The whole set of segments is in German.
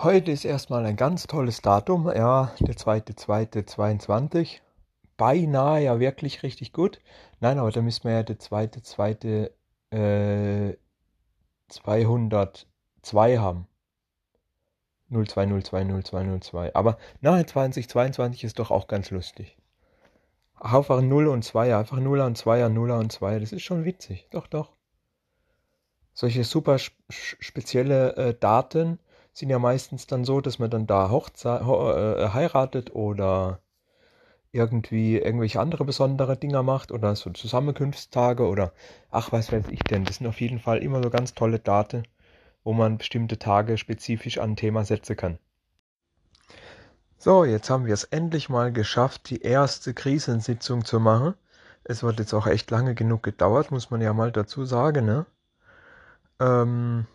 Heute ist erstmal ein ganz tolles Datum, ja, der 2.2.22. Beinahe ja wirklich richtig gut. Nein, aber da müssen wir ja der 2.2. Äh, 202 haben. 02020202. Aber nahe 2022 ist doch auch ganz lustig. Einfach 0 und 2, einfach 0 und 2, 0 und 2, das ist schon witzig. Doch, doch. Solche super spezielle äh, Daten sind ja meistens dann so, dass man dann da Hochzeit, äh, heiratet oder irgendwie irgendwelche andere besondere Dinger macht oder so Zusammenkunftstage oder ach, was weiß ich denn. Das sind auf jeden Fall immer so ganz tolle Daten, wo man bestimmte Tage spezifisch an ein Thema setzen kann. So, jetzt haben wir es endlich mal geschafft, die erste Krisensitzung zu machen. Es wird jetzt auch echt lange genug gedauert, muss man ja mal dazu sagen, ne? Ähm,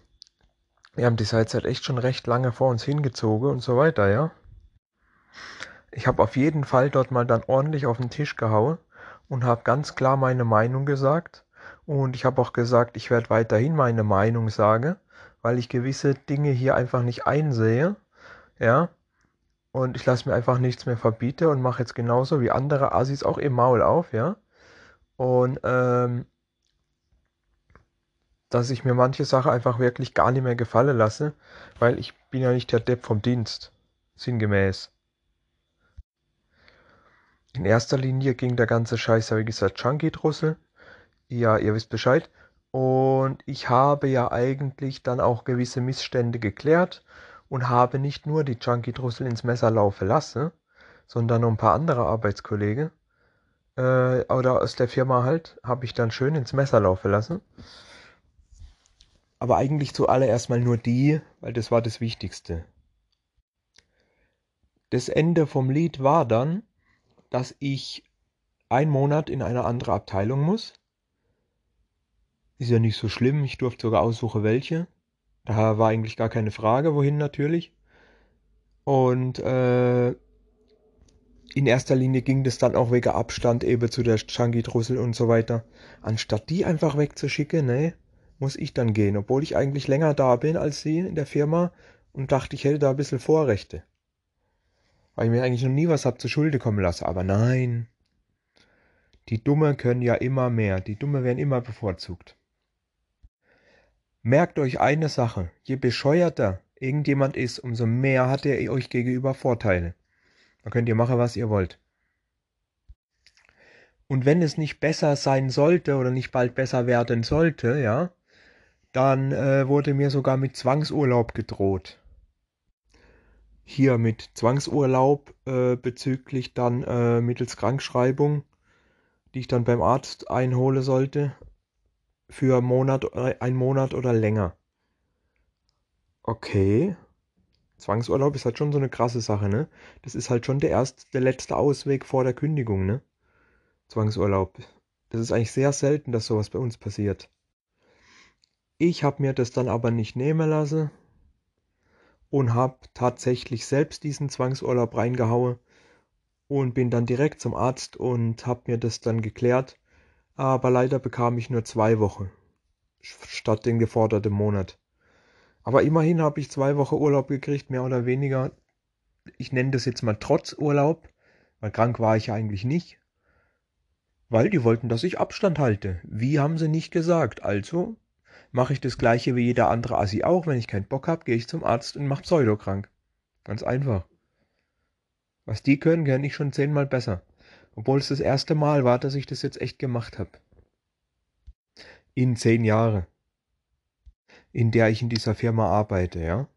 wir haben die halt echt schon recht lange vor uns hingezogen und so weiter, ja. Ich habe auf jeden Fall dort mal dann ordentlich auf den Tisch gehauen und habe ganz klar meine Meinung gesagt. Und ich habe auch gesagt, ich werde weiterhin meine Meinung sagen, weil ich gewisse Dinge hier einfach nicht einsehe, ja. Und ich lasse mir einfach nichts mehr verbieten und mache jetzt genauso wie andere Assis auch im Maul auf, ja. Und ähm, dass ich mir manche Sachen einfach wirklich gar nicht mehr gefallen lasse, weil ich bin ja nicht der Depp vom Dienst, sinngemäß. In erster Linie ging der ganze Scheiß, wie gesagt, Chunky-Drussel. Ja, ihr wisst Bescheid. Und ich habe ja eigentlich dann auch gewisse Missstände geklärt und habe nicht nur die Chunky-Drussel ins Messer laufen lassen, sondern noch ein paar andere Arbeitskollegen äh, oder aus der Firma halt, habe ich dann schön ins Messer laufen lassen aber eigentlich zuallererst mal nur die, weil das war das Wichtigste. Das Ende vom Lied war dann, dass ich einen Monat in eine andere Abteilung muss. Ist ja nicht so schlimm, ich durfte sogar aussuchen, welche. Da war eigentlich gar keine Frage, wohin natürlich. Und äh, in erster Linie ging das dann auch wegen Abstand eben zu der Changi-Drussel und so weiter. Anstatt die einfach wegzuschicken, ne, muss ich dann gehen, obwohl ich eigentlich länger da bin als sie in der Firma und dachte, ich hätte da ein bisschen Vorrechte. Weil ich mir eigentlich noch nie was hab zu Schulde kommen lassen. Aber nein. Die Dumme können ja immer mehr. Die Dumme werden immer bevorzugt. Merkt euch eine Sache. Je bescheuerter irgendjemand ist, umso mehr hat er euch gegenüber Vorteile. Da könnt ihr machen, was ihr wollt. Und wenn es nicht besser sein sollte oder nicht bald besser werden sollte, ja, dann äh, wurde mir sogar mit Zwangsurlaub gedroht. Hier mit Zwangsurlaub äh, bezüglich dann äh, mittels Krankschreibung, die ich dann beim Arzt einhole sollte, für einen Monat, äh, einen Monat oder länger. Okay. Zwangsurlaub ist halt schon so eine krasse Sache, ne? Das ist halt schon der erste, der letzte Ausweg vor der Kündigung, ne? Zwangsurlaub. Das ist eigentlich sehr selten, dass sowas bei uns passiert. Ich habe mir das dann aber nicht nehmen lassen und habe tatsächlich selbst diesen Zwangsurlaub reingehauen und bin dann direkt zum Arzt und habe mir das dann geklärt. Aber leider bekam ich nur zwei Wochen statt den geforderten Monat. Aber immerhin habe ich zwei Wochen Urlaub gekriegt, mehr oder weniger. Ich nenne das jetzt mal trotz Urlaub, weil krank war ich eigentlich nicht. Weil die wollten, dass ich Abstand halte. Wie haben sie nicht gesagt. Also mache ich das gleiche wie jeder andere Assi auch. Wenn ich keinen Bock habe, gehe ich zum Arzt und mache Pseudokrank. Ganz einfach. Was die können, kann ich schon zehnmal besser. Obwohl es das erste Mal war, dass ich das jetzt echt gemacht habe. In zehn Jahre. In der ich in dieser Firma arbeite, ja.